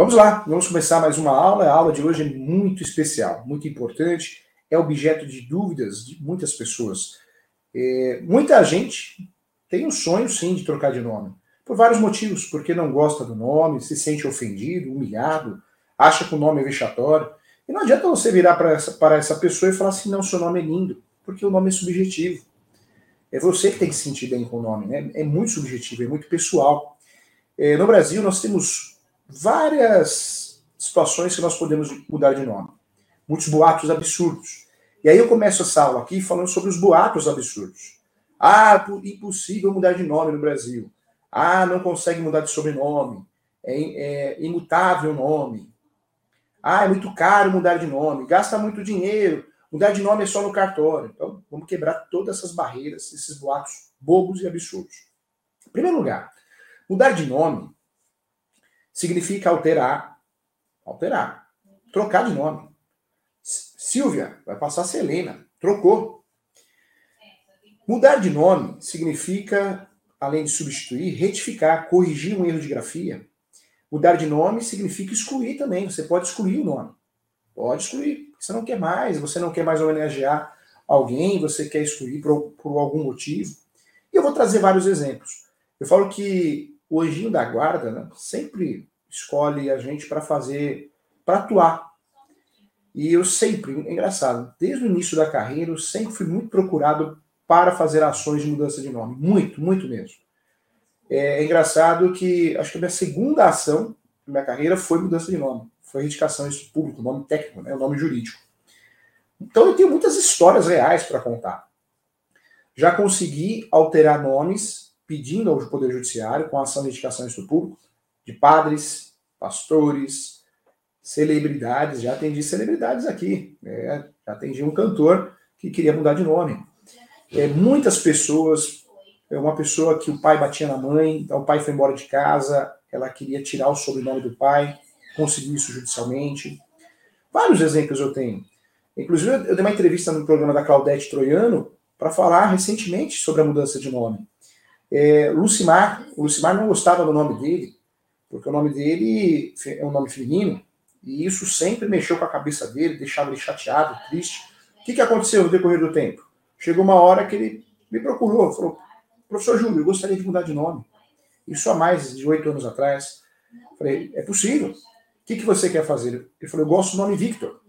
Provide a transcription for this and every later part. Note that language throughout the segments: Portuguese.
Vamos lá, vamos começar mais uma aula. A aula de hoje é muito especial, muito importante, é objeto de dúvidas de muitas pessoas. É, muita gente tem um sonho, sim, de trocar de nome, por vários motivos, porque não gosta do nome, se sente ofendido, humilhado, acha que o nome é vexatório. E não adianta você virar para essa, essa pessoa e falar assim: não, seu nome é lindo, porque o nome é subjetivo. É você que tem que se sentir bem com o nome, né? É muito subjetivo, é muito pessoal. É, no Brasil, nós temos várias situações que nós podemos mudar de nome. Muitos boatos absurdos. E aí eu começo essa aula aqui falando sobre os boatos absurdos. Ah, impossível mudar de nome no Brasil. Ah, não consegue mudar de sobrenome. É, é imutável o nome. Ah, é muito caro mudar de nome. Gasta muito dinheiro. Mudar de nome é só no cartório. Então, vamos quebrar todas essas barreiras, esses boatos bobos e absurdos. Em primeiro lugar, mudar de nome significa alterar. Alterar. Trocar de nome. Silvia vai passar a ser Helena. Trocou. Mudar de nome significa, além de substituir, retificar, corrigir um erro de grafia. Mudar de nome significa excluir também. Você pode excluir o nome. Pode excluir. Você não quer mais, você não quer mais homenagear alguém, você quer excluir por, por algum motivo. E eu vou trazer vários exemplos. Eu falo que o anjinho da guarda né, sempre escolhe a gente para fazer, para atuar. E eu sempre, é engraçado, desde o início da carreira, eu sempre fui muito procurado para fazer ações de mudança de nome. Muito, muito mesmo. É, é engraçado que acho que a minha segunda ação na minha carreira foi mudança de nome. Foi retificação isso público, nome técnico, né, o nome jurídico. Então eu tenho muitas histórias reais para contar. Já consegui alterar nomes pedindo ao Poder Judiciário, com ação de indicação isso público, de padres, pastores, celebridades. Já atendi celebridades aqui. Né? Já atendi um cantor que queria mudar de nome. É, muitas pessoas. É uma pessoa que o pai batia na mãe, então o pai foi embora de casa, ela queria tirar o sobrenome do pai, conseguiu isso judicialmente. Vários exemplos eu tenho. Inclusive, eu dei uma entrevista no programa da Claudete Troiano para falar recentemente sobre a mudança de nome. É, Lucimar, o Lucimar não gostava do nome dele, porque o nome dele é um nome feminino, e isso sempre mexeu com a cabeça dele, deixava ele chateado, triste. O que, que aconteceu no decorrer do tempo? Chegou uma hora que ele me procurou, falou: professor Júlio, eu gostaria de mudar de nome. Isso há mais de oito anos atrás. falei: é possível. O que, que você quer fazer? Ele falou: eu gosto do nome Victor.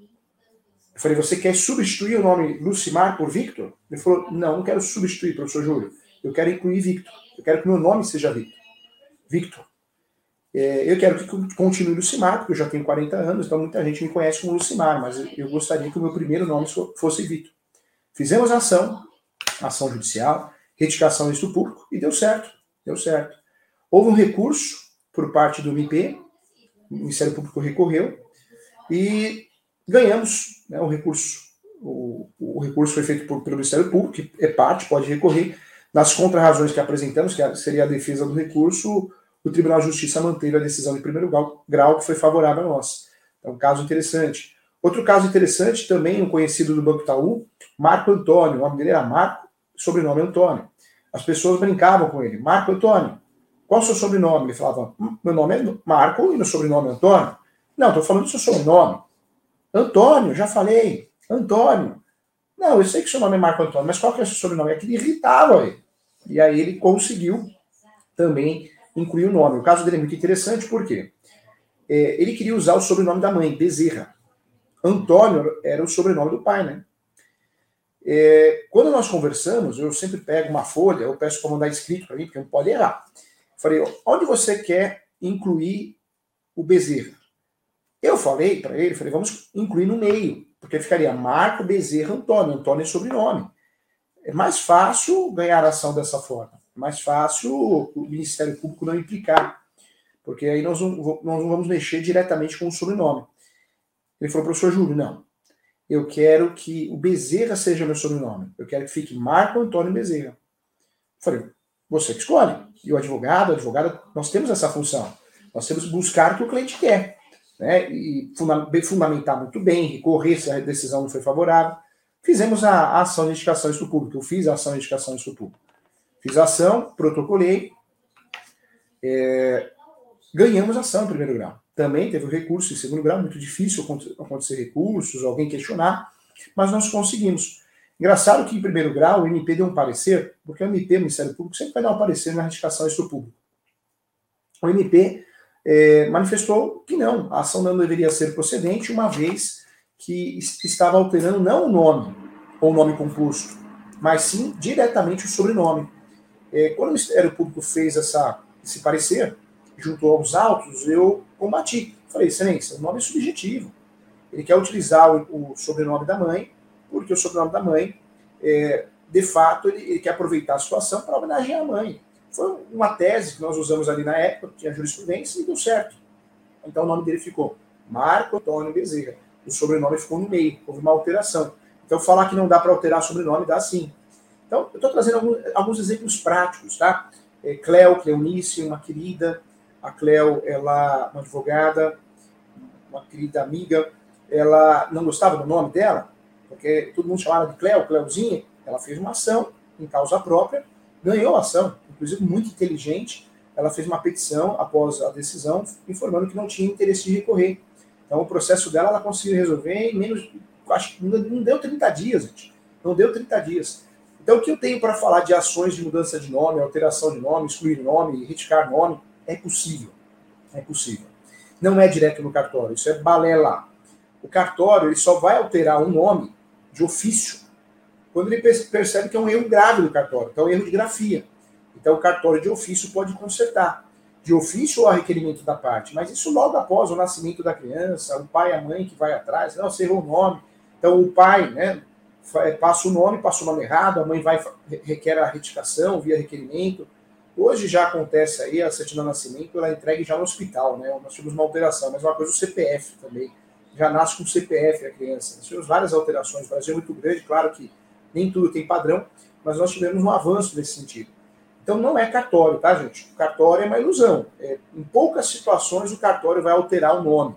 Eu falei: você quer substituir o nome Lucimar por Victor? Ele falou: não, não quero substituir, professor Júlio. Eu quero incluir Victor. Eu quero que meu nome seja Victor. Victor. É, eu quero que continue Lucimar, porque eu já tenho 40 anos, então muita gente me conhece como Lucimar, mas eu gostaria que o meu primeiro nome fosse Vitor. Fizemos ação, ação judicial, retificação do público, e deu certo, deu certo. Houve um recurso por parte do MP, o Ministério Público recorreu, e ganhamos né, o recurso. O, o recurso foi feito por, pelo Ministério Público, que é parte, pode recorrer. Nas contrarrazões que apresentamos, que seria a defesa do recurso, o Tribunal de Justiça manteve a decisão de primeiro grau, que foi favorável a nós. É um caso interessante. Outro caso interessante, também um conhecido do Banco Itaú, Marco Antônio. O nome dele era Marco, sobrenome Antônio. As pessoas brincavam com ele. Marco Antônio, qual é o seu sobrenome? Ele falava, hum, meu nome é Marco e meu sobrenome é Antônio. Não, estou falando do seu sobrenome. Antônio, já falei. Antônio. Não, eu sei que seu nome é Marco Antônio, mas qual que é o seu sobrenome? É que ele irritava ele. E aí ele conseguiu também incluir o nome. O caso dele é muito interessante porque é, ele queria usar o sobrenome da mãe, Bezerra. Antônio era o sobrenome do pai, né? É, quando nós conversamos, eu sempre pego uma folha, eu peço para mandar escrito para mim, porque não pode errar. Falei, onde você quer incluir o Bezerra? Eu falei para ele, falei, vamos incluir no meio, porque ficaria Marco Bezerra Antônio, Antônio é sobrenome. É mais fácil ganhar ação dessa forma mais fácil o Ministério Público não implicar, porque aí nós não, nós não vamos mexer diretamente com o sobrenome. Ele falou, professor Júlio, não. Eu quero que o Bezerra seja meu sobrenome. Eu quero que fique Marco Antônio Bezerra. Eu falei, você que escolhe. E o advogado, a advogada, nós temos essa função. Nós temos que buscar o que o cliente quer. Né? E fundamentar muito bem, recorrer se a decisão não foi favorável. Fizemos a, a ação de indicação do público. Eu fiz a ação de indicação do público. Fiz ação, protocolei, é, ganhamos ação em primeiro grau. também teve o recurso em segundo grau, muito difícil acontecer recursos, alguém questionar, mas nós conseguimos. Engraçado que, em primeiro grau, o MP deu um parecer, porque o MP, o Ministério Público, sempre vai dar um parecer na retificação isso público. O MP é, manifestou que não, a ação não deveria ser procedente, uma vez que estava alterando não o nome ou o nome composto, mas sim diretamente o sobrenome. É, quando o Ministério Público fez essa, esse parecer, juntou aos autos, eu combati. Falei, excelência, o nome é subjetivo. Ele quer utilizar o, o sobrenome da mãe, porque o sobrenome da mãe, é, de fato, ele, ele, quer aproveitar a situação para homenagear a mãe. Foi uma tese que nós usamos ali na época, tinha jurisprudência e deu certo. Então o nome dele ficou Marco Antônio Bezerra. O sobrenome ficou no meio, houve uma alteração. Então falar que não dá para alterar sobrenome, dá sim. Então, eu estou trazendo alguns, alguns, exemplos práticos, tá? É, Cleo, Cleonice, uma querida, a Cleo, ela, uma advogada, uma querida amiga, ela não gostava do nome dela, porque todo mundo chamava de Cleo, Cleozinha, ela fez uma ação em causa própria, ganhou a ação, inclusive muito inteligente, ela fez uma petição após a decisão, informando que não tinha interesse de recorrer. Então o processo dela ela conseguiu resolver em menos, acho que não deu 30 dias, gente. Não deu 30 dias. Então o que eu tenho para falar de ações de mudança de nome, alteração de nome, excluir nome, retificar nome, é possível. É possível. Não é direto no cartório, isso é balela. O cartório ele só vai alterar um nome de ofício quando ele percebe que é um erro grave do cartório, que é um erro de grafia. Então o cartório de ofício pode consertar. De ofício ou a requerimento da parte, mas isso logo após o nascimento da criança, o pai e a mãe que vai atrás, não, você errou o nome. Então o pai, né, passa o nome, passa o nome errado, a mãe vai requer a retificação via requerimento. Hoje já acontece aí, a certidão de nascimento, ela é entregue já no hospital, né? Nós tivemos uma alteração, mas uma coisa o CPF também. Já nasce com CPF a criança. Nós tivemos várias alterações, o Brasil é muito grande, claro que nem tudo tem padrão, mas nós tivemos um avanço nesse sentido. Então não é cartório, tá, gente? O cartório é uma ilusão. É, em poucas situações o cartório vai alterar o nome.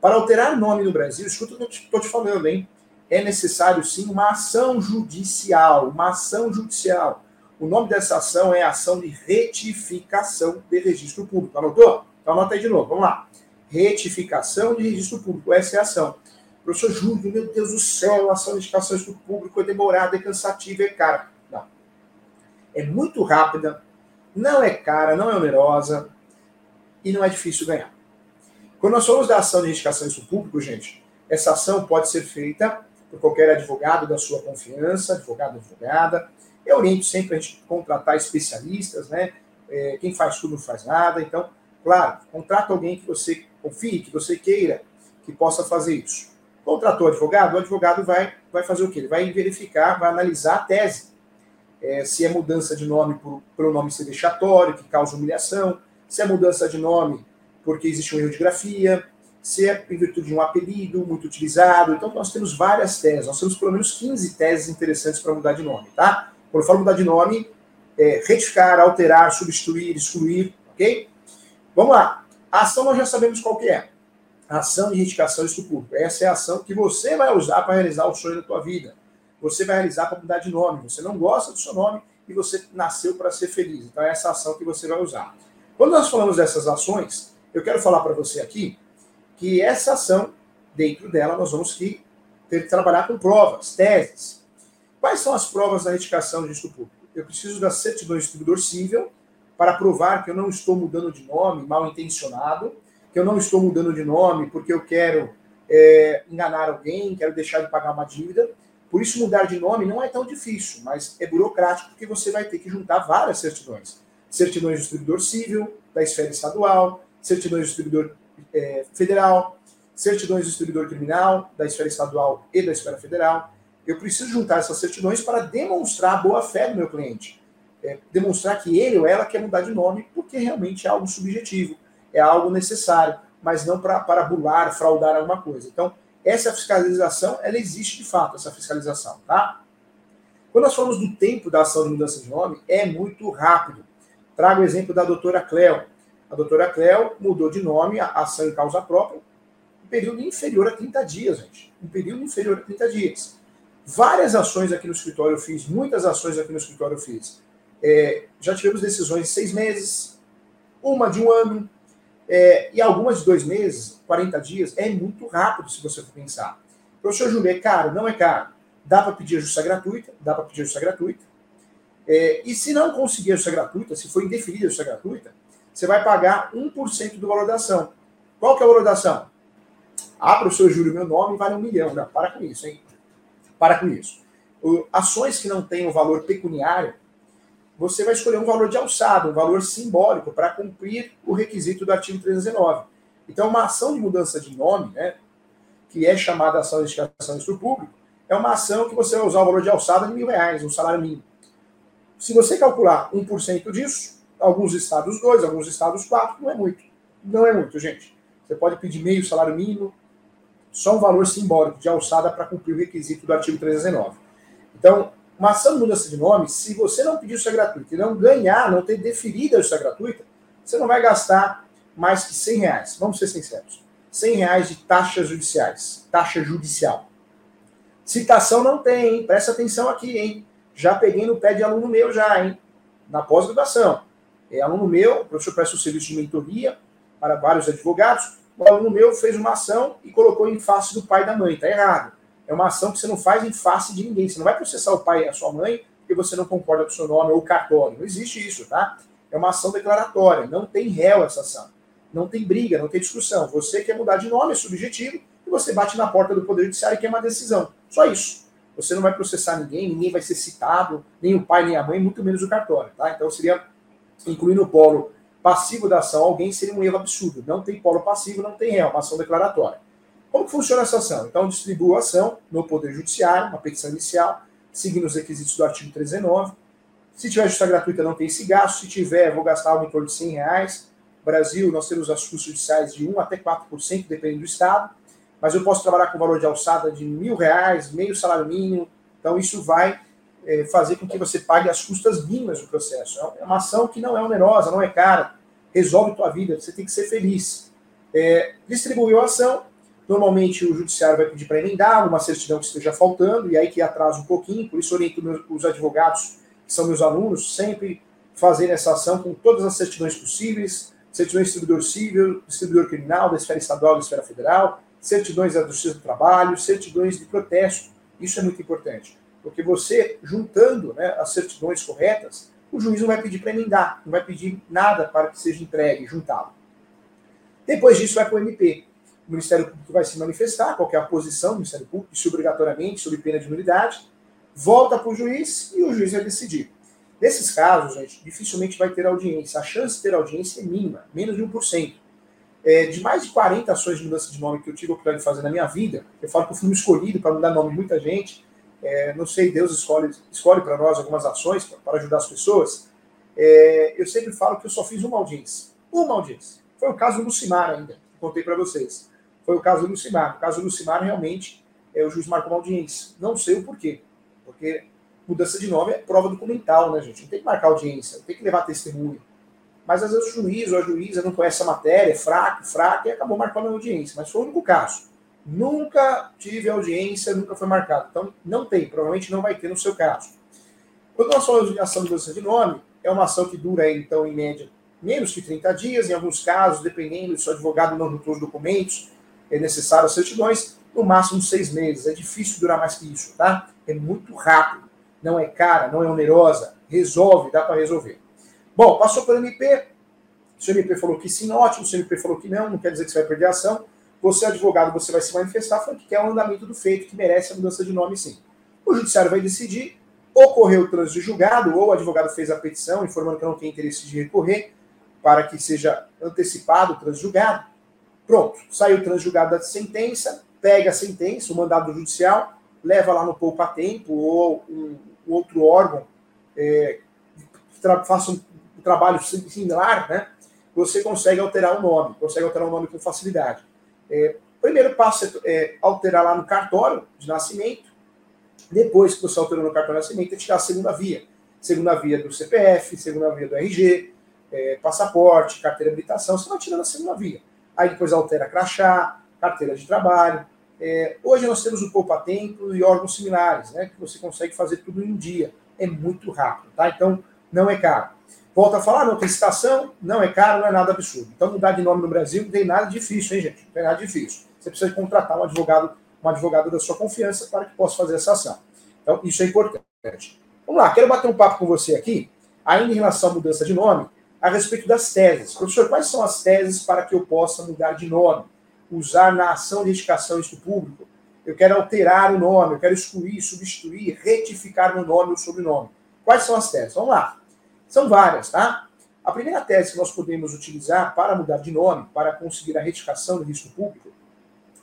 Para alterar o nome no Brasil, escuta o que eu estou te falando, hein? É necessário sim uma ação judicial, uma ação judicial. O nome dessa ação é ação de retificação de registro público. Anotou? Então anota aí de novo, vamos lá. Retificação de registro público, essa é a ação. Professor Júlio, meu Deus do céu, ação de retificação de registro público é demorada, é cansativa, é cara. Não. É muito rápida, não é cara, não é onerosa e não é difícil ganhar. Quando nós falamos da ação de retificação de registro público, gente, essa ação pode ser feita por qualquer advogado da sua confiança, advogado, advogada, eu oriento sempre a gente contratar especialistas, né? É, quem faz tudo não faz nada. Então, claro, contrata alguém que você confie, que você queira que possa fazer isso. Contratou o advogado, o advogado vai, vai fazer o quê? Ele vai verificar, vai analisar a tese. É, se é mudança de nome por, pelo nome ser vexatório, que causa humilhação, se é mudança de nome porque existe um erro de grafia, se é em virtude de um apelido muito utilizado. Então, nós temos várias teses, nós temos pelo menos 15 teses interessantes para mudar de nome, tá? Quando falo mudar de nome, é, retificar, alterar, substituir, excluir, ok? Vamos lá. A ação nós já sabemos qual que é. A ação de retificação do público. Essa é a ação que você vai usar para realizar o sonho da tua vida. Você vai realizar para mudar de nome. Você não gosta do seu nome e você nasceu para ser feliz. Então é essa ação que você vai usar. Quando nós falamos dessas ações, eu quero falar para você aqui que essa ação, dentro dela, nós vamos ter que trabalhar com provas, teses. Quais são as provas da retificação de registro público? Eu preciso da certidão de distribuidor civil para provar que eu não estou mudando de nome mal intencionado, que eu não estou mudando de nome porque eu quero é, enganar alguém, quero deixar de pagar uma dívida. Por isso, mudar de nome não é tão difícil, mas é burocrático porque você vai ter que juntar várias certidões. Certidões de distribuidor civil, da esfera estadual, certidões de distribuidor é, federal, certidões de distribuidor criminal, da esfera estadual e da esfera federal eu preciso juntar essas certidões para demonstrar a boa-fé do meu cliente. É, demonstrar que ele ou ela quer mudar de nome, porque realmente é algo subjetivo, é algo necessário, mas não para, para bular, fraudar alguma coisa. Então, essa fiscalização, ela existe de fato, essa fiscalização, tá? Quando nós falamos do tempo da ação de mudança de nome, é muito rápido. Trago o exemplo da doutora Cleo. A doutora Cleo mudou de nome, a ação em causa própria, um período inferior a 30 dias, gente. Um período inferior a 30 dias. Várias ações aqui no escritório eu fiz, muitas ações aqui no escritório eu fiz. É, já tivemos decisões de seis meses, uma de um ano, É, e algumas de dois meses, 40 dias, é muito rápido se você for pensar. Professor Júlio, é caro? Não é caro. Dá para pedir a justiça gratuita? Dá para pedir a justiça gratuita. É, e se não conseguir a justiça gratuita, se for indeferida a justiça gratuita, você vai pagar 1% do valor da ação. Qual que é o valor da ação? Ah, professor Júlio, meu nome vale um milhão. Não, para com isso, hein? Para com isso. O, ações que não têm um valor pecuniário, você vai escolher um valor de alçada, um valor simbólico, para cumprir o requisito do artigo 319. Então, uma ação de mudança de nome, né, que é chamada ação de identificação do público, é uma ação que você vai usar o valor de alçada de mil reais, um salário mínimo. Se você calcular 1% disso, alguns estados 2, alguns estados 4, não é muito. Não é muito, gente. Você pode pedir meio salário mínimo, só um valor simbólico de alçada para cumprir o requisito do artigo 319. Então, uma ação de mudança de nome, se você não pedir justiça gratuita e não ganhar, não ter deferido a justiça gratuita, você não vai gastar mais que 100 reais. Vamos ser sinceros. 100 reais de taxas judiciais. Taxa judicial. Citação não tem, hein? Presta atenção aqui, hein? Já peguei no pé de aluno meu já, hein? Na pós-graduação. É aluno meu, o professor presta o serviço de mentoria para vários advogados. O aluno meu fez uma ação e colocou em face do pai e da mãe. Tá errado. É uma ação que você não faz em face de ninguém. Você não vai processar o pai e a sua mãe porque você não concorda com o seu nome ou cartório. Não existe isso, tá? É uma ação declaratória. Não tem réu essa ação. Não tem briga, não tem discussão. Você quer mudar de nome, é subjetivo, e você bate na porta do Poder Judiciário e quer uma decisão. Só isso. Você não vai processar ninguém, ninguém vai ser citado, nem o pai, nem a mãe, muito menos o cartório, tá? Então seria incluir no polo passivo da ação alguém seria um erro absurdo. Não tem polo passivo, não tem réu, uma ação declaratória. Como funciona essa ação? Então, distribuo a ação no Poder Judiciário, uma petição inicial, seguindo os requisitos do artigo 319. Se tiver justiça gratuita, não tem esse gasto. Se tiver, vou gastar algo em torno de 100 reais. Brasil, nós temos as custos judiciais de 1 até 4%, dependendo do estado. Mas eu posso trabalhar com valor de alçada de mil reais, meio salário mínimo. Então, isso vai é, fazer com que você pague as custas mínimas do processo. É uma ação que não é onerosa, não é cara. Resolve tua vida, você tem que ser feliz. É, distribuiu a ação, Normalmente o judiciário vai pedir para emendar uma certidão que esteja faltando, e aí que atrasa um pouquinho, por isso oriento os advogados, que são meus alunos, sempre fazerem essa ação com todas as certidões possíveis, certidões de distribuidor civil, distribuidor criminal, da esfera estadual, da esfera federal, certidões da Justiça do Trabalho, certidões de protesto. Isso é muito importante, porque você, juntando né, as certidões corretas, o juiz não vai pedir para emendar, não vai pedir nada para que seja entregue, juntado. Depois disso, vai para o MP o Ministério Público vai se manifestar, qual é a posição do Ministério Público, se obrigatoriamente, sob pena de nulidade, volta para o juiz e o juiz vai decidir. Nesses casos, gente, dificilmente vai ter audiência. A chance de ter audiência é mínima, menos de 1%. É, de mais de 40 ações de mudança de nome que eu tive a oportunidade de fazer na minha vida, eu falo que eu fui um escolhido para mudar nome de muita gente. É, não sei, Deus escolhe, escolhe para nós algumas ações para ajudar as pessoas. É, eu sempre falo que eu só fiz uma audiência. Uma audiência. Foi o caso do Lucimar ainda, que contei para vocês foi o caso do Lucimar. No caso do Lucimar, realmente, é, o juiz marcou uma audiência. Não sei o porquê. Porque mudança de nome é prova documental, né, gente? Não tem que marcar audiência, não tem que levar testemunho. Mas às vezes o juiz ou a juíza não conhece a matéria, é fraco, fraco, e acabou marcando a audiência. Mas foi o único caso. Nunca tive audiência, nunca foi marcado. Então, não tem, provavelmente não vai ter no seu caso. Quando nós falamos de ação de mudança de nome, é uma ação que dura, então, em média, menos que 30 dias, em alguns casos, dependendo se o advogado não juntou os documentos, é necessário as certidões, no máximo seis meses. É difícil durar mais que isso, tá? É muito rápido. Não é cara, não é onerosa. Resolve, dá para resolver. Bom, passou pelo MP. O MP falou que sim, ótimo. O MP falou que não, não quer dizer que você vai perder a ação. Você, advogado, você vai se manifestar falando que quer o andamento do feito, que merece a mudança de nome sim. O judiciário vai decidir, ocorreu o trânsito de julgado, ou o advogado fez a petição informando que não tem interesse de recorrer, para que seja antecipado o trânsito julgado. Pronto, saiu transjugada a sentença, pega a sentença, o mandado judicial, leva lá no poupa-tempo ou um, um, outro órgão é, que faça um, um trabalho similar, né? Você consegue alterar o nome, consegue alterar o nome com facilidade. É, primeiro passo é, é alterar lá no cartório de nascimento. Depois que você alterou no cartório de nascimento, é tirar a segunda via. Segunda via do CPF, segunda via do RG, é, passaporte, carteira de habilitação, você vai tirando a segunda via aí depois altera crachá, carteira de trabalho. É, hoje nós temos o Poupa Tempo e órgãos similares, né, que você consegue fazer tudo em um dia. É muito rápido, tá? Então, não é caro. Volta a falar, não tem citação, não é caro, não é nada absurdo. Então, mudar de nome no Brasil não tem nada difícil, hein, gente? Não tem nada difícil. Você precisa contratar um advogado, um advogado da sua confiança para que possa fazer essa ação. Então, isso é importante. Vamos lá, quero bater um papo com você aqui, ainda em relação à mudança de nome, a respeito das teses. Professor, quais são as teses para que eu possa mudar de nome? Usar na ação de indicação isso público? Eu quero alterar o nome, eu quero excluir, substituir, retificar meu nome ou sobrenome. Quais são as teses? Vamos lá. São várias, tá? A primeira tese que nós podemos utilizar para mudar de nome, para conseguir a retificação do risco público,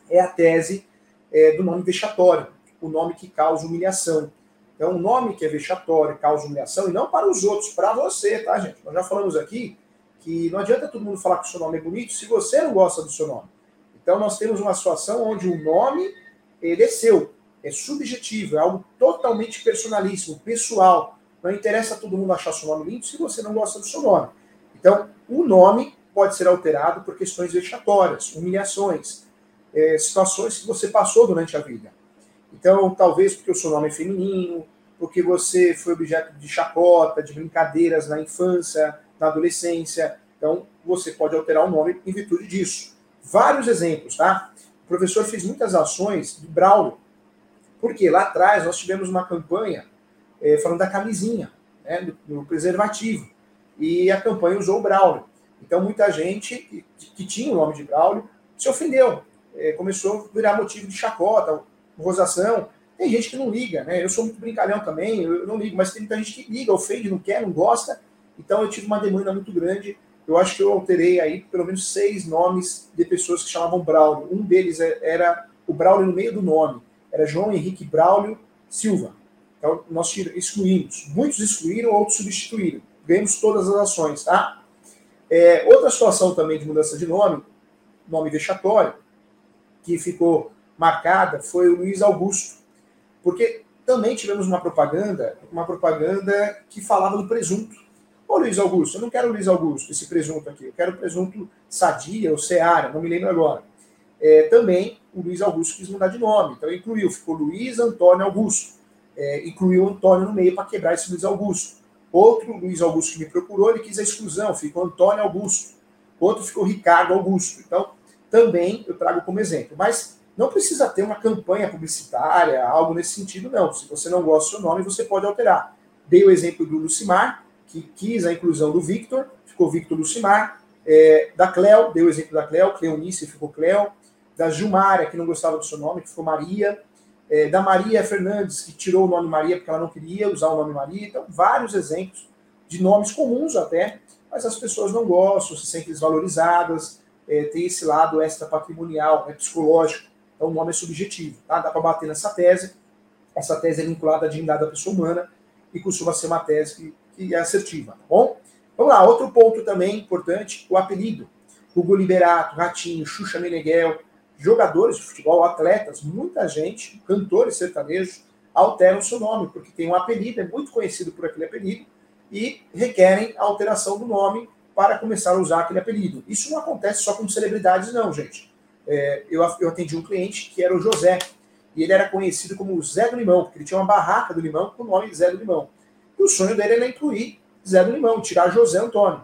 é a tese é, do nome vexatório, o nome que causa humilhação. Então, um nome que é vexatório, causa humilhação, e não para os outros, para você, tá, gente? Nós já falamos aqui que não adianta todo mundo falar que o seu nome é bonito se você não gosta do seu nome. Então, nós temos uma situação onde o nome, ele é seu, é subjetivo, é algo totalmente personalíssimo, pessoal. Não interessa todo mundo achar seu nome lindo se você não gosta do seu nome. Então, o nome pode ser alterado por questões vexatórias, humilhações, é, situações que você passou durante a vida. Então, talvez porque o seu nome é feminino, porque você foi objeto de chacota, de brincadeiras na infância, na adolescência. Então, você pode alterar o nome em virtude disso. Vários exemplos, tá? O professor fez muitas ações de Braulio. Porque lá atrás nós tivemos uma campanha é, falando da camisinha, né, do, do, preservativo. E a campanha usou o Braulio. Então, muita gente que, que tinha o nome de Braulio se ofendeu. É, começou a virar motivo de chacota, rosação. Tem gente que não liga, né? Eu sou muito brincalhão também, eu não ligo, mas tem muita gente que liga, ofende, não quer, não gosta. Então, eu tive uma demanda muito grande. Eu acho que eu alterei aí pelo menos seis nomes de pessoas que chamavam Braulio. Um deles é, era o Braulio no meio do nome. Era João Henrique Braulio Silva. Então, nós excluímos. Muitos excluíram, outros substituíram. Ganhamos todas as ações, tá? É, outra situação também de mudança de nome, nome vexatório, que ficou marcada foi o Luiz Augusto. Porque também tivemos uma propaganda, uma propaganda que falava do presunto. Ô Luiz Augusto, eu não quero o Luiz Augusto, esse presunto aqui, eu quero o presunto Sadia ou Seara, não me lembro agora. É, também o Luiz Augusto quis mudar de nome, então incluiu, ficou Luiz Antônio Augusto é, incluiu o Antônio no meio para quebrar esse Luiz Augusto. Outro Luiz Augusto que me procurou, ele quis a exclusão, ficou Antônio Augusto. Outro ficou Ricardo Augusto. Então, também eu trago como exemplo. Mas não precisa ter uma campanha publicitária, algo nesse sentido, não. Se você não gosta do seu nome, você pode alterar. Dei o exemplo do Lucimar, que quis a inclusão do Victor, ficou Victor Lucimar. É, da Cleo, dei o exemplo da Cleo, Cleonice ficou Cleo. Da Gilmara, que não gostava do seu nome, que ficou Maria é, da Maria Fernandes, que tirou o nome Maria porque ela não queria usar o nome Maria. Então, vários exemplos de nomes comuns até, mas as pessoas não gostam, se sentem desvalorizadas, é, tem esse lado extra patrimonial, né, psicológico. Então, o nome é subjetivo. Tá? Dá para bater nessa tese. Essa tese é vinculada à dignidade da pessoa humana e costuma ser uma tese que, que é assertiva. Tá bom? Vamos lá, outro ponto também importante, o apelido. Hugo Liberato, Ratinho, Xuxa Meneghel, jogadores de futebol, atletas, muita gente, cantores sertanejos, alteram seu nome, porque tem um apelido, é muito conhecido por aquele apelido, e requerem a alteração do nome para começar a usar aquele apelido. Isso não acontece só com celebridades, não, gente. É, eu, eu atendi um cliente que era o José, e ele era conhecido como Zé do Limão, porque ele tinha uma barraca do limão com o nome Zé do Limão. E o sonho dele era incluir Zé do Limão, tirar José Antônio.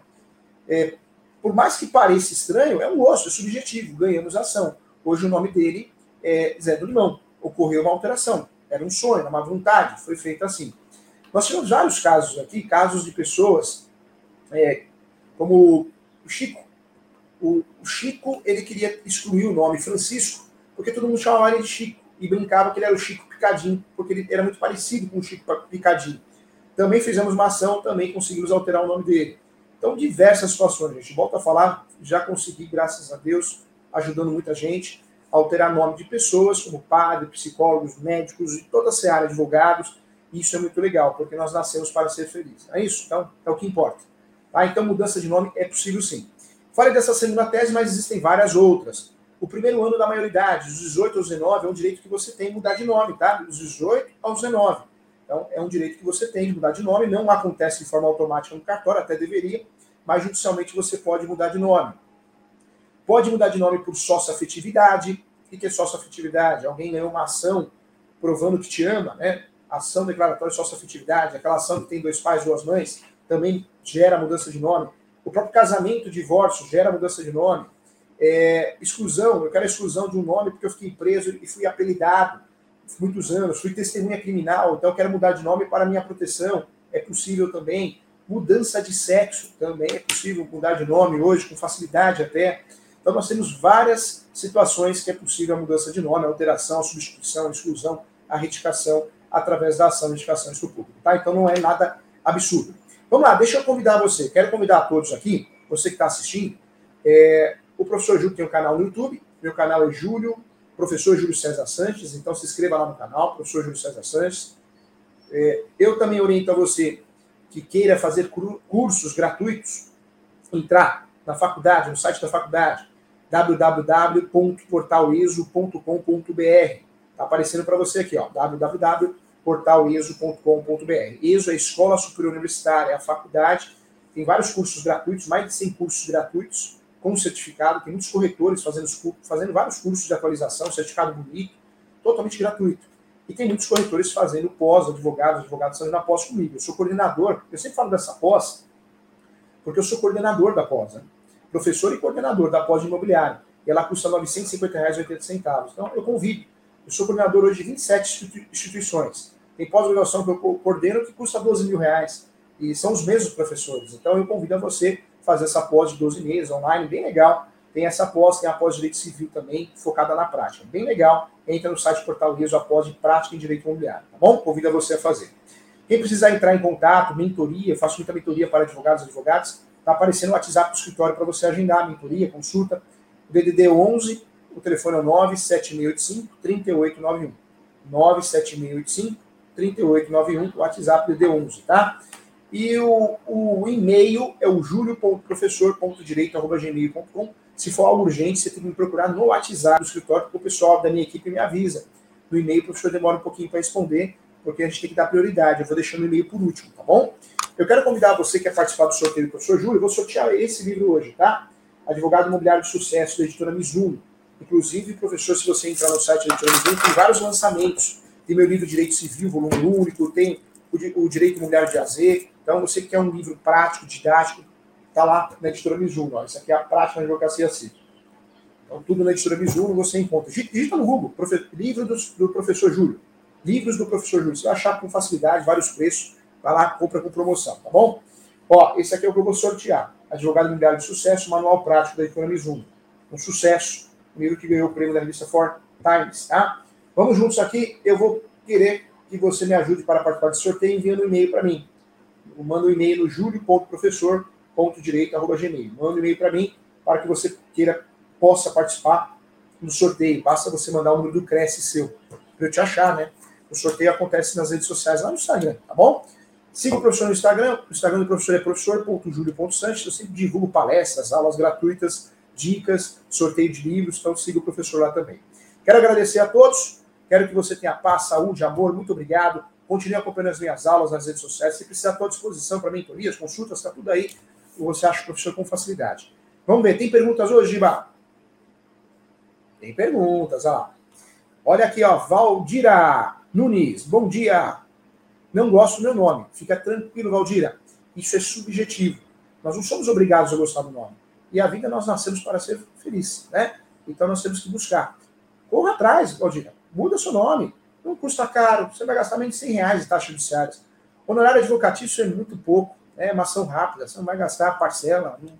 É, por mais que pareça estranho, é um osso, é subjetivo, ganhamos ação. Hoje o nome dele é Zé do Limão. Ocorreu uma alteração. Era um sonho, uma vontade, foi feito assim. Nós tivemos vários casos aqui, casos de pessoas é, como o Chico. O, o, Chico, ele queria excluir o nome Francisco, porque todo mundo chamava ele de Chico e brincava que ele era o Chico Picadinho, porque ele era muito parecido com o Chico Picadinho. Também fizemos uma ação, também conseguimos alterar o nome dele. Então, diversas situações, gente. Volto a falar, já consegui, graças a Deus, ajudando muita gente a alterar nome de pessoas, como padres, psicólogos, médicos e toda a seara, advogados. Isso é muito legal, porque nós nascemos para ser felizes. É isso? Então, é o que importa. Tá? Então, mudança de nome é possível sim. Falei dessa segunda tese, mas existem várias outras. O primeiro ano da maioridade, dos 18 aos 19, é um direito que você tem de mudar de nome, tá? Dos 18 aos 19. Então, é um direito que você tem de mudar de nome. Não acontece de forma automática no cartório, até deveria, mas judicialmente você pode mudar de nome. Pode mudar de nome por sócio-afetividade. O que é sócio-afetividade? Alguém ganhou uma ação provando que te ama, né? Ação declaratória de sócio-afetividade, aquela ação que tem dois pais, duas mães. também gera mudança de nome. O próprio casamento, divórcio, gera mudança de nome. É, exclusão, eu quero a exclusão de um nome porque eu fiquei preso e fui apelidado muitos anos, fui testemunha criminal, então eu quero mudar de nome para minha proteção. É possível também. Mudança de sexo também é possível mudar de nome hoje, com facilidade até. Então nós temos várias situações que é possível a mudança de nome, a alteração, a substituição, a exclusão, a retificação através da ação de retificação do público. Tá? Então não é nada absurdo. Vamos lá, deixa eu convidar você. Quero convidar a todos aqui, você que está assistindo. É, o professor Júlio tem um canal no YouTube. Meu canal é Júlio, professor Júlio César Sanches. Então se inscreva lá no canal, professor Júlio César Sanches. É, eu também oriento a você que queira fazer cursos gratuitos, entrar na faculdade, no site da faculdade, www.portaleso.com.br. Está aparecendo para você aqui, ó, www.portaleso.com.br. ESO é a Escola Superior Universitária, é a faculdade, tem vários cursos gratuitos, mais de 100 cursos gratuitos com certificado, tem muitos corretores fazendo, fazendo vários cursos de atualização, certificado bonito, totalmente gratuito. E tem muitos corretores fazendo pós, advogados, advogados fazendo a pós comigo. Eu sou coordenador, eu sempre falo dessa pós, porque eu sou coordenador da pós, né? Professor e coordenador da pós de imobiliário. E ela custa R$ 950,80. Então, eu convido. Eu sou coordenador hoje de 27 instituições. Tem pós-graduação que eu coordeno que custa 12 mil reais. E são os mesmos professores. Então, eu convido a você fazer essa pós de 12 meses online, bem legal. Tem essa pós, tem a pós Direito Civil também, focada na prática. Bem legal. Entra no site Portal Riso, a pós de Prática em Direito Imobiliário. Tá bom? Convido a você a fazer. Quem precisar entrar em contato, mentoria, faço muita mentoria para advogados e advogadas, está aparecendo o WhatsApp do escritório para você agendar a mentoria, consulta. O DDD 11, o telefone é 97685 3891. 97685 3891, o WhatsApp DDD 11, tá? E o, o e-mail é o julio.professor.direito.gmail.com. Se for algo urgente, você tem que me procurar no WhatsApp do escritório, porque o pessoal da minha equipe me avisa. No e-mail, o professor demora um pouquinho para responder, porque a gente tem que dar prioridade. Eu vou deixando o e-mail por último, tá bom? Eu quero convidar você que quer participar do sorteio do professor Júlio, eu vou sortear esse livro hoje, tá? Advogado Imobiliário de Sucesso, da editora Mizuno. Inclusive, professor, se você entrar no site da editora Mizuno, tem vários lançamentos. Tem meu livro Direito Civil, volume único, tem o, Direito Imobiliário de AZ, então, você quer um livro prático, didático, está lá na editora Mizuno. Isso aqui é a prática na advocacia civil. Então, tudo na editora Mizuno você encontra. Digita no Google, livro do, do, professor Júlio. Livros do professor Júlio. Você vai achar com facilidade, vários preços. Vai lá, compra com promoção, tá bom? Ó, esse aqui é o que eu vou sortear. Advogado Imobiliário de Sucesso, Manual Prático da Mizuno. Um sucesso. Um livro que ganhou o prêmio da revista For Times, tá? Vamos juntos aqui. Eu vou querer que você me ajude para participar do sorteio enviando um e-mail para mim manda um e-mail no julio.professor.direito.gmail. Manda um e-mail para mim para que você queira, possa participar do sorteio. Basta você mandar o número do Cresce seu, para eu te achar, né? O sorteio acontece nas redes sociais, lá no Instagram, tá bom? Siga o professor no Instagram. O Instagram do professor é professor.julio.sanches. Eu sempre divulgo palestras, aulas gratuitas, dicas, sorteio de livros. Então siga o professor lá também. Quero agradecer a todos. Quero que você tenha paz, saúde, amor. Muito obrigado. Continue acompanhando as minhas aulas nas redes sociais. Se precisar, estou à disposição para mentorias, consultas, está tudo aí. Você acha o professor com facilidade. Vamos ver, tem perguntas hoje, Giba? Tem perguntas, ó. Olha aqui, ó, Valdira Nunes, bom dia. Não gosto do meu nome. Fica tranquilo, Valdira. Isso é subjetivo. Nós não somos obrigados a gostar do nome. E a vida nós nascemos para ser felizes, né? Então nós temos que buscar. Corra atrás, Valdira. Muda seu nome. Não custa caro, você vai gastar menos de 100 reais de taxas judiciárias. Honorário advocatício é muito pouco, né? é uma ação rápida, você não vai gastar parcela. Não...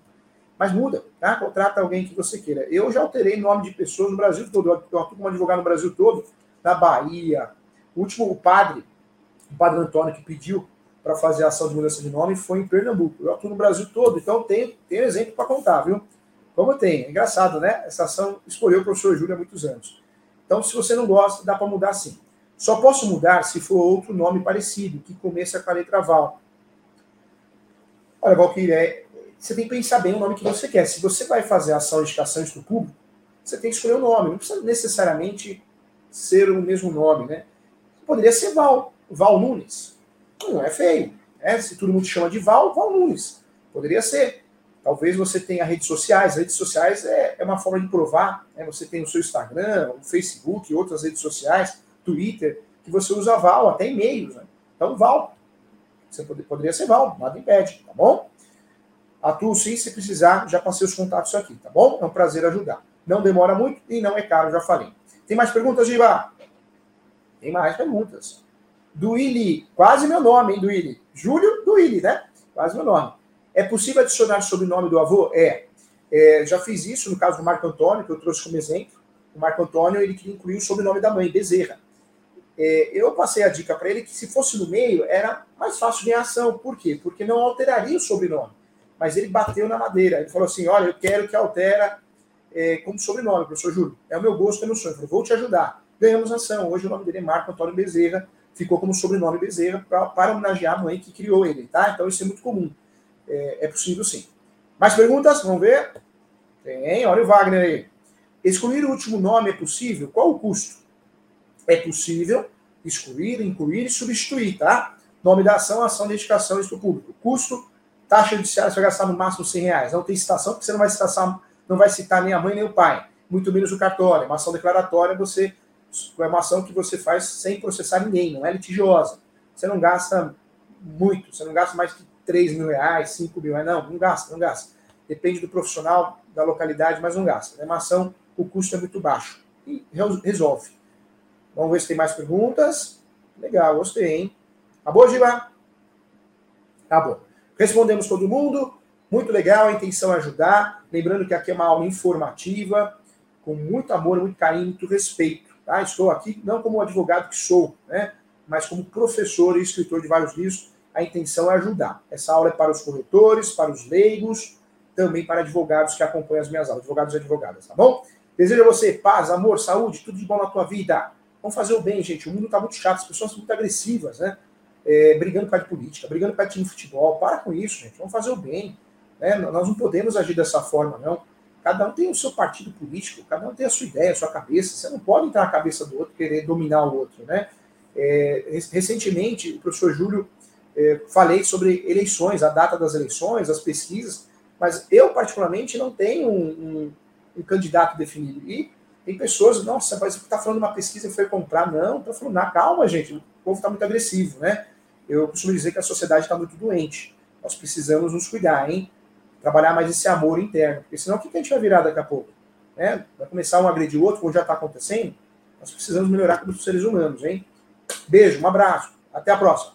Mas muda, tá? Contrata alguém que você queira. Eu já alterei nome de pessoas no Brasil todo. Eu atuo como advogado no Brasil todo, na Bahia. O último, o padre, o padre Antônio, que pediu para fazer a ação de mudança de nome foi em Pernambuco. Eu atuo no Brasil todo, então tem, tem exemplo para contar, viu? Como tem. É engraçado, né? Essa ação escolheu o professor Júlio há muitos anos. Então, se você não gosta, dá para mudar sim. Só posso mudar se for outro nome parecido, que começa com a letra Val. Olha, Valkyria, é, você tem que pensar bem o nome que você quer. Se você vai fazer a ação de indicação do público, você tem que escolher o nome. Não precisa necessariamente ser o mesmo nome, né? Poderia ser Val, Val Nunes. Não é feio. Né? Se todo mundo chama de Val, Val Nunes. Poderia ser. Talvez você tenha redes sociais. Redes sociais é, é uma forma de provar. Né? Você tem o seu Instagram, o Facebook, outras redes sociais Twitter, que você usa Val, até e-mails. Né? Então, Val. Você poderia ser Val, nada impede, tá bom? Atuo sim, se precisar, já passei os contatos aqui, tá bom? É um prazer ajudar. Não demora muito e não é caro, já falei. Tem mais perguntas, Giba? Tem mais perguntas. Duíli, quase meu nome, hein, Duíli? Júlio Duíli, né? Quase meu nome. É possível adicionar sobrenome do avô? É. é. Já fiz isso no caso do Marco Antônio, que eu trouxe como exemplo. O Marco Antônio, ele queria incluir o sobrenome da mãe, Bezerra. É, eu passei a dica para ele que se fosse no meio, era mais fácil ganhar ação. Por quê? Porque não alteraria o sobrenome. Mas ele bateu na madeira. Ele falou assim, olha, eu quero que altera é, como sobrenome, professor Júlio. É o meu gosto, é meu sonho. Eu falei, vou te ajudar. Ganhamos ação. Hoje o nome dele é Marco Antônio Bezerra. Ficou como sobrenome Bezerra pra, para homenagear a mãe que criou ele, tá? Então isso é muito comum. É, é possível sim. Mais perguntas? Vamos ver? Tem, olha o Wagner aí. Excluir o último nome é possível? Qual o custo? É possível excluir, incluir e substituir, tá? Nome da ação, ação, identificação, isso público. Custo, taxa judiciária, você vai gastar no máximo 100 reais. Não tem citação, porque você não vai citar, não vai citar nem a mãe nem o pai. Muito menos o cartório. Uma ação declaratória, você é uma ação que você faz sem processar ninguém, não é litigiosa. Você não gasta muito, você não gasta mais que 3 mil reais, 5 mil reais, não, não gasta, não gasta. Depende do profissional, da localidade, mas não gasta. É uma ação, o custo é muito baixo. E resolve. Vamos ver se tem mais perguntas. Legal, gostei, hein? Acabou, Giba? Acabou. Respondemos todo mundo. Muito legal, a intenção é ajudar. Lembrando que aqui é uma aula informativa, com muito amor, muito carinho, muito respeito. Tá? Estou aqui não como advogado que sou, né? mas como professor e escritor de vários livros. A intenção é ajudar. Essa aula é para os corretores, para os leigos, também para advogados que acompanham as minhas aulas, advogados e advogadas, tá bom? Desejo a você paz, amor, saúde, tudo de bom na tua vida. Vamos fazer o bem, gente. O mundo está muito chato, as pessoas são muito agressivas, né? É, brigando por de política, brigando por de futebol. Para com isso, gente. Vamos fazer o bem. Né? Nós não podemos agir dessa forma, não. Cada um tem o seu partido político, cada um tem a sua ideia, a sua cabeça. Você não pode entrar na cabeça do outro querer dominar o outro, né? É, recentemente, o professor Júlio é, falei sobre eleições, a data das eleições, as pesquisas, mas eu, particularmente, não tenho um, um, um candidato definido. E tem pessoas, nossa, mas está falando uma pesquisa e foi comprar. Não, estou falando, na calma, gente, o povo está muito agressivo, né? Eu costumo dizer que a sociedade está muito doente. Nós precisamos nos cuidar, hein? Trabalhar mais esse amor interno, porque senão o que a gente vai virar daqui a pouco? Né? Vai começar um a agredir o outro, como já está acontecendo? Nós precisamos melhorar como seres humanos, hein? Beijo, um abraço, até a próxima.